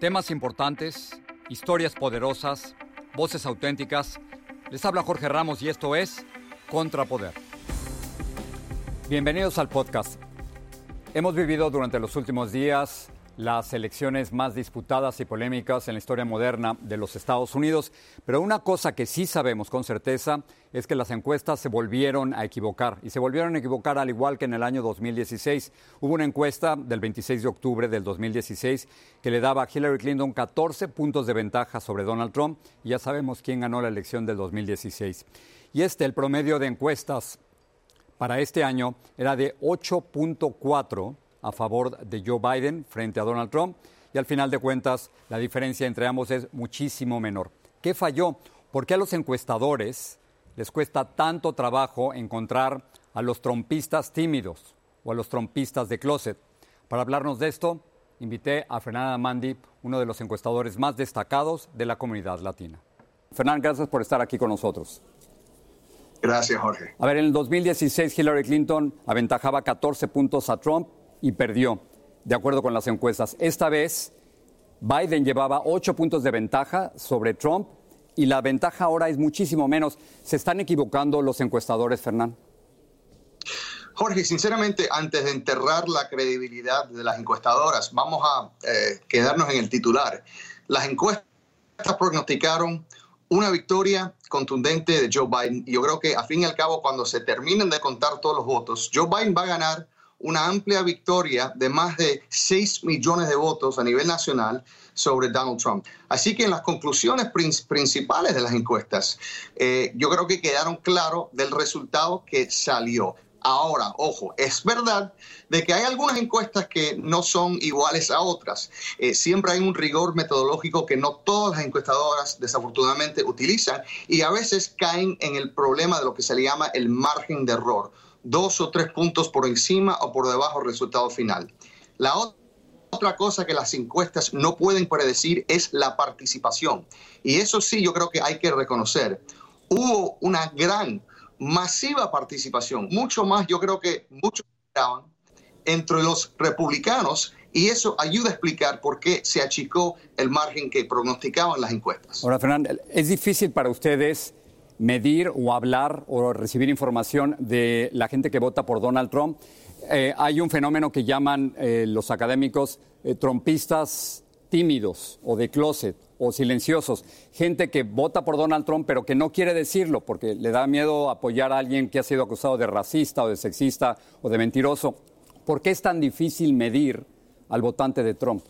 Temas importantes, historias poderosas, voces auténticas. Les habla Jorge Ramos y esto es Contrapoder. Bienvenidos al podcast. Hemos vivido durante los últimos días las elecciones más disputadas y polémicas en la historia moderna de los Estados Unidos, pero una cosa que sí sabemos con certeza es que las encuestas se volvieron a equivocar y se volvieron a equivocar al igual que en el año 2016. Hubo una encuesta del 26 de octubre del 2016 que le daba a Hillary Clinton 14 puntos de ventaja sobre Donald Trump y ya sabemos quién ganó la elección del 2016. Y este, el promedio de encuestas para este año era de 8.4 a favor de Joe Biden frente a Donald Trump y al final de cuentas la diferencia entre ambos es muchísimo menor. ¿Qué falló? ¿Por qué a los encuestadores les cuesta tanto trabajo encontrar a los trompistas tímidos o a los trompistas de closet? Para hablarnos de esto, invité a Fernanda Mandi, uno de los encuestadores más destacados de la comunidad latina. Fernanda, gracias por estar aquí con nosotros. Gracias, Jorge. A ver, en el 2016 Hillary Clinton aventajaba 14 puntos a Trump y perdió, de acuerdo con las encuestas. Esta vez, Biden llevaba ocho puntos de ventaja sobre Trump y la ventaja ahora es muchísimo menos. ¿Se están equivocando los encuestadores, Fernán? Jorge, sinceramente, antes de enterrar la credibilidad de las encuestadoras, vamos a eh, quedarnos en el titular. Las encuestas prognosticaron una victoria contundente de Joe Biden. Y yo creo que, a fin y al cabo, cuando se terminen de contar todos los votos, Joe Biden va a ganar una amplia victoria de más de 6 millones de votos a nivel nacional sobre Donald Trump. Así que en las conclusiones principales de las encuestas, eh, yo creo que quedaron claros del resultado que salió. Ahora, ojo, es verdad de que hay algunas encuestas que no son iguales a otras. Eh, siempre hay un rigor metodológico que no todas las encuestadoras desafortunadamente utilizan y a veces caen en el problema de lo que se le llama el margen de error dos o tres puntos por encima o por debajo del resultado final. La otra cosa que las encuestas no pueden predecir es la participación. Y eso sí, yo creo que hay que reconocer. Hubo una gran, masiva participación, mucho más, yo creo que muchos esperaban, entre los republicanos y eso ayuda a explicar por qué se achicó el margen que pronosticaban las encuestas. Ahora, Fernando, ¿es difícil para ustedes medir o hablar o recibir información de la gente que vota por Donald Trump. Eh, hay un fenómeno que llaman eh, los académicos eh, trompistas tímidos o de closet o silenciosos, gente que vota por Donald Trump pero que no quiere decirlo porque le da miedo apoyar a alguien que ha sido acusado de racista o de sexista o de mentiroso. ¿Por qué es tan difícil medir al votante de Trump?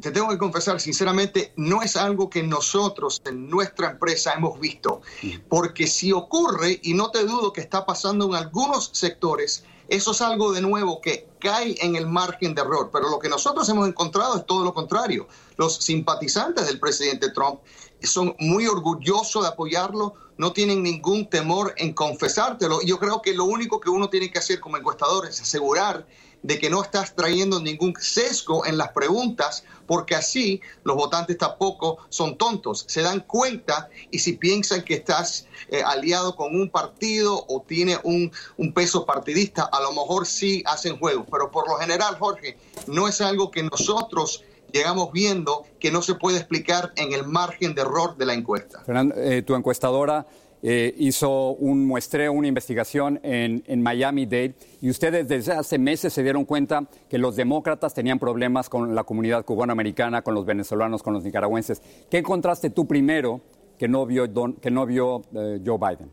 Te tengo que confesar, sinceramente, no es algo que nosotros en nuestra empresa hemos visto, porque si ocurre, y no te dudo que está pasando en algunos sectores, eso es algo de nuevo que cae en el margen de error, pero lo que nosotros hemos encontrado es todo lo contrario. Los simpatizantes del presidente Trump son muy orgullosos de apoyarlo, no tienen ningún temor en confesártelo. Yo creo que lo único que uno tiene que hacer como encuestador es asegurar de que no estás trayendo ningún sesgo en las preguntas, porque así los votantes tampoco son tontos, se dan cuenta y si piensan que estás eh, aliado con un partido o tiene un, peso partidista, a lo mejor sí hacen juegos, pero por lo general, Jorge, no es algo que nosotros llegamos viendo que no se puede explicar en el margen de error de la encuesta. Fernando, eh, tu encuestadora eh, hizo un muestreo, una investigación en, Miami-Dade y ustedes desde hace meses se dieron cuenta que los demócratas tenían problemas con la comunidad cubanoamericana, con los venezolanos, con los nicaragüenses. ¿Qué encontraste tú primero que no vio, que no vio eh, Joe Biden?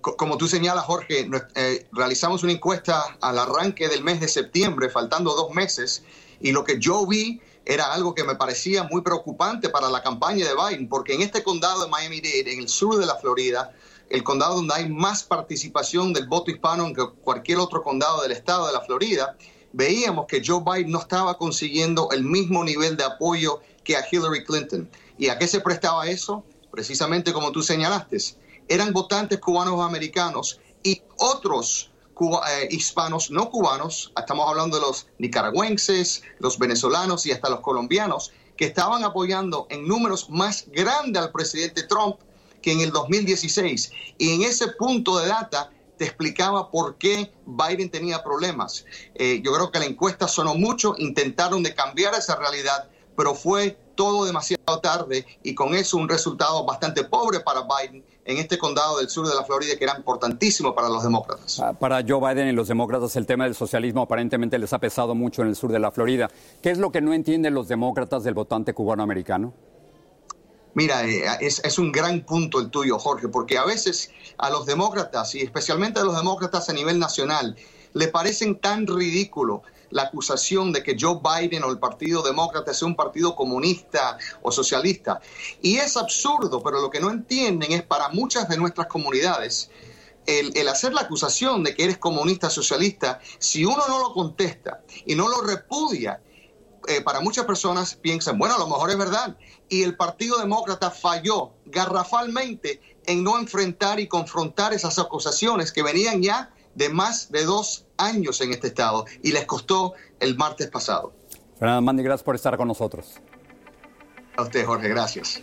Co- Como tú señalas, Jorge, eh, realizamos una encuesta al arranque del mes de septiembre, faltando dos meses, y lo que yo vi era algo que me parecía muy preocupante para la campaña de Biden, porque en este condado de Miami-Dade, en el sur de la Florida, el condado donde hay más participación del voto hispano que cualquier otro condado del estado de la Florida, veíamos que Joe Biden no estaba consiguiendo el mismo nivel de apoyo que a Hillary Clinton. ¿Y a qué se prestaba eso? Precisamente como tú señalaste, eran votantes cubanos americanos y otros cuba- eh, hispanos no cubanos, estamos hablando de los nicaragüenses, los venezolanos y hasta los colombianos, que estaban apoyando en números más grandes al presidente Trump que en el 2016. Y en ese punto de data te explicaba por qué Biden tenía problemas. Eh, yo creo que la encuesta sonó mucho, intentaron de cambiar esa realidad, pero fue todo demasiado tarde y con eso un resultado bastante pobre para Biden en este condado del sur de la Florida que era importantísimo para los demócratas. Ah, Para Joe Biden y los demócratas el tema del socialismo aparentemente les ha pesado mucho en el sur de la Florida. ¿Qué es lo que no entienden los demócratas del votante cubano-americano? Mira, eh, es, es un gran punto el tuyo, Jorge, porque a veces a los demócratas, y especialmente a los demócratas a nivel nacional, le parecen tan ridículo la acusación de que Joe Biden o el Partido Demócrata sea un partido comunista o socialista. Y es absurdo, pero lo que no entienden es para muchas de nuestras comunidades, el, hacer la acusación de que eres comunista socialista, si uno no lo contesta y no lo repudia, eh, para muchas personas piensan, bueno, a lo mejor es verdad. Y el Partido Demócrata falló garrafalmente en no enfrentar y confrontar esas acusaciones que venían ya de más de dos años en este estado y les costó el martes pasado. Fernando Mandi, gracias por estar con nosotros. A usted, Jorge, gracias.